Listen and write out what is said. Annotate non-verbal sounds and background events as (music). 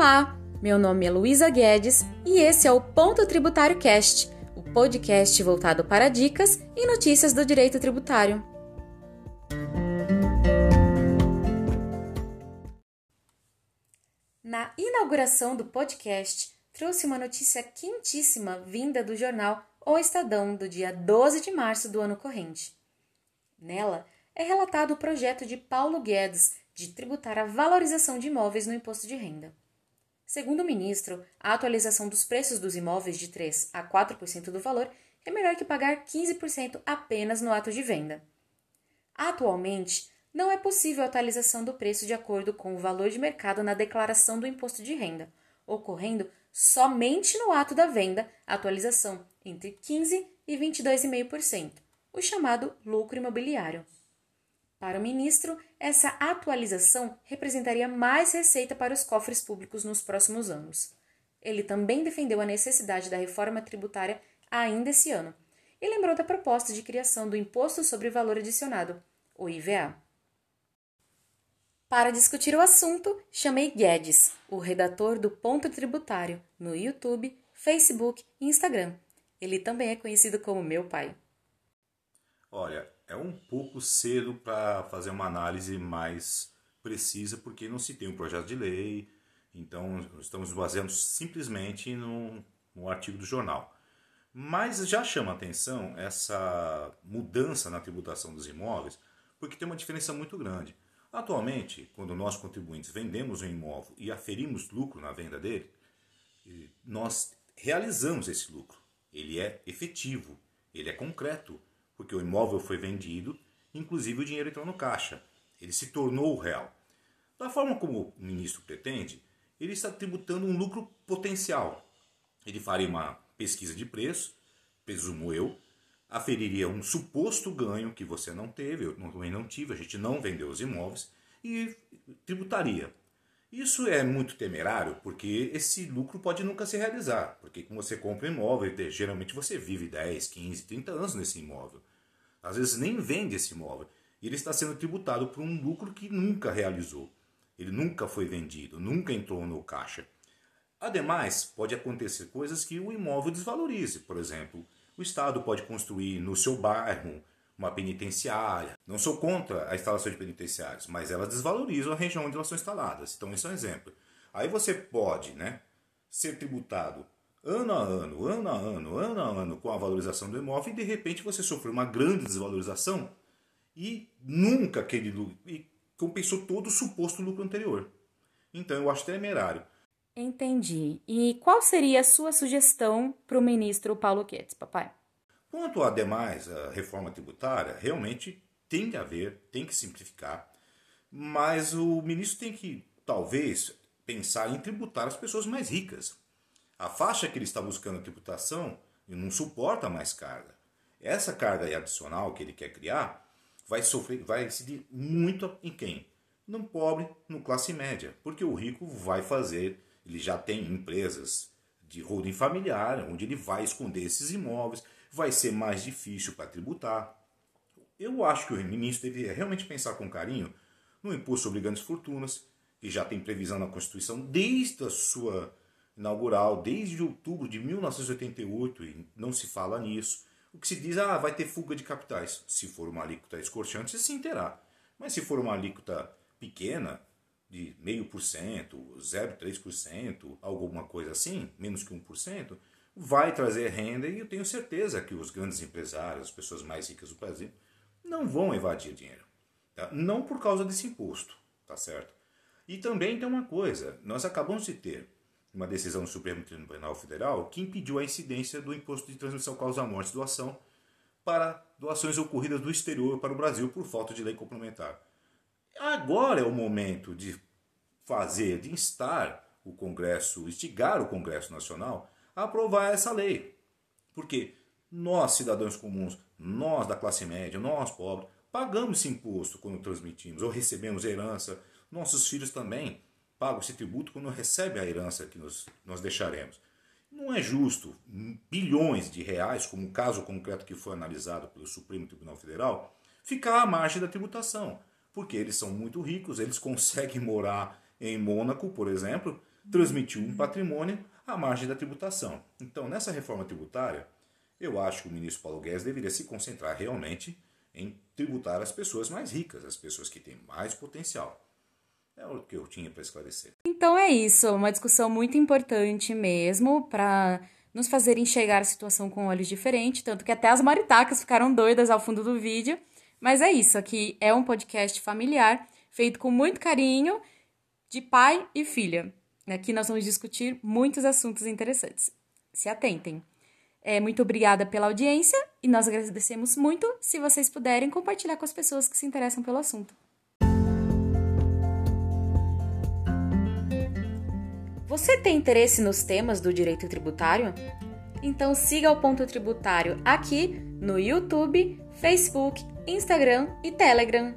Olá, meu nome é Luísa Guedes e esse é o Ponto Tributário Cast, o podcast voltado para dicas e notícias do direito tributário. Na inauguração do podcast, trouxe uma notícia quentíssima vinda do jornal O Estadão do dia 12 de março do ano corrente. Nela é relatado o projeto de Paulo Guedes de tributar a valorização de imóveis no imposto de renda. Segundo o ministro, a atualização dos preços dos imóveis de 3 a 4% do valor é melhor que pagar 15% apenas no ato de venda. Atualmente, não é possível a atualização do preço de acordo com o valor de mercado na declaração do imposto de renda, ocorrendo somente no ato da venda atualização entre 15% e 22,5%, o chamado lucro imobiliário. Para o ministro, essa atualização representaria mais receita para os cofres públicos nos próximos anos. Ele também defendeu a necessidade da reforma tributária ainda esse ano e lembrou da proposta de criação do Imposto sobre Valor Adicionado, o IVA. Para discutir o assunto, chamei Guedes, o redator do Ponto Tributário, no YouTube, Facebook e Instagram. Ele também é conhecido como meu pai. Olha, é um pouco cedo para fazer uma análise mais precisa, porque não se tem um projeto de lei, então estamos baseando simplesmente no, no artigo do jornal. Mas já chama atenção essa mudança na tributação dos imóveis, porque tem uma diferença muito grande. Atualmente, quando nós contribuintes vendemos um imóvel e aferimos lucro na venda dele, nós realizamos esse lucro. Ele é efetivo, ele é concreto, porque o imóvel foi vendido, inclusive o dinheiro entrou no caixa. Ele se tornou real. Da forma como o ministro pretende, ele está tributando um lucro potencial. Ele faria uma pesquisa de preço, presumo eu, aferiria um suposto ganho que você não teve, eu também não tive, a gente não vendeu os imóveis, e tributaria. Isso é muito temerário porque esse lucro pode nunca se realizar, porque quando você compra um imóvel, geralmente você vive 10, 15, 30 anos nesse imóvel. Às vezes nem vende esse imóvel. E ele está sendo tributado por um lucro que nunca realizou. Ele nunca foi vendido, nunca entrou no caixa. Ademais, pode acontecer coisas que o imóvel desvalorize. Por exemplo, o Estado pode construir no seu bairro uma penitenciária. Não sou contra a instalação de penitenciários, mas elas desvalorizam a região onde elas são instaladas. Então, isso é um exemplo. Aí você pode né, ser tributado ano a ano, ano a ano, ano a ano com a valorização do imóvel e de repente você sofreu uma grande desvalorização e nunca aquele lucro, e compensou todo o suposto lucro anterior. Então eu acho temerário. Entendi. E qual seria a sua sugestão para o ministro Paulo Guedes, papai? Quanto a demais a reforma tributária, realmente tem que haver, tem que simplificar, mas o ministro tem que, talvez, pensar em tributar as pessoas mais ricas. A faixa que ele está buscando tributação não suporta mais carga. Essa carga adicional que ele quer criar vai sofrer, vai incidir muito em quem? No pobre, no classe média, porque o rico vai fazer, ele já tem empresas de holding familiar, onde ele vai esconder esses imóveis, vai ser mais difícil para tributar. Eu acho que o ministro deveria realmente pensar com carinho no imposto sobre grandes fortunas, que já tem previsão na Constituição desde a sua inaugural desde outubro de 1988 e não se fala nisso. O que se diz, ah, vai ter fuga de capitais. Se for uma alíquota escorchante, sim terá. Mas se for uma alíquota pequena, de 0,5%, 0,3%, alguma coisa assim, menos que 1%, vai trazer renda e eu tenho certeza que os grandes empresários, as pessoas mais ricas do Brasil, não vão evadir dinheiro. Tá? Não por causa desse imposto, tá certo? E também tem uma coisa, nós acabamos de ter uma decisão do Supremo Tribunal Federal que impediu a incidência do imposto de transmissão causa-morte doação para doações ocorridas do exterior para o Brasil por falta de lei complementar. Agora é o momento de fazer, de instar o Congresso, instigar o Congresso Nacional a aprovar essa lei. Porque nós, cidadãos comuns, nós da classe média, nós pobres, pagamos esse imposto quando transmitimos ou recebemos herança, nossos filhos também paga esse tributo quando recebe a herança que nós, nós deixaremos. Não é justo bilhões de reais, como o caso concreto que foi analisado pelo Supremo Tribunal Federal, ficar à margem da tributação, porque eles são muito ricos, eles (laughs) conseguem morar em Mônaco, por exemplo, transmitiu um patrimônio à margem da tributação. Então, nessa reforma tributária, eu acho que o ministro Paulo Guedes deveria se concentrar realmente em tributar as pessoas mais ricas, as pessoas que têm mais potencial. É o que eu tinha para esclarecer. Então é isso, uma discussão muito importante mesmo para nos fazer enxergar a situação com olhos diferentes, tanto que até as maritacas ficaram doidas ao fundo do vídeo. Mas é isso, aqui é um podcast familiar, feito com muito carinho, de pai e filha. Aqui nós vamos discutir muitos assuntos interessantes. Se atentem. É, muito obrigada pela audiência e nós agradecemos muito se vocês puderem compartilhar com as pessoas que se interessam pelo assunto. Você tem interesse nos temas do direito tributário? Então siga o Ponto Tributário aqui no YouTube, Facebook, Instagram e Telegram.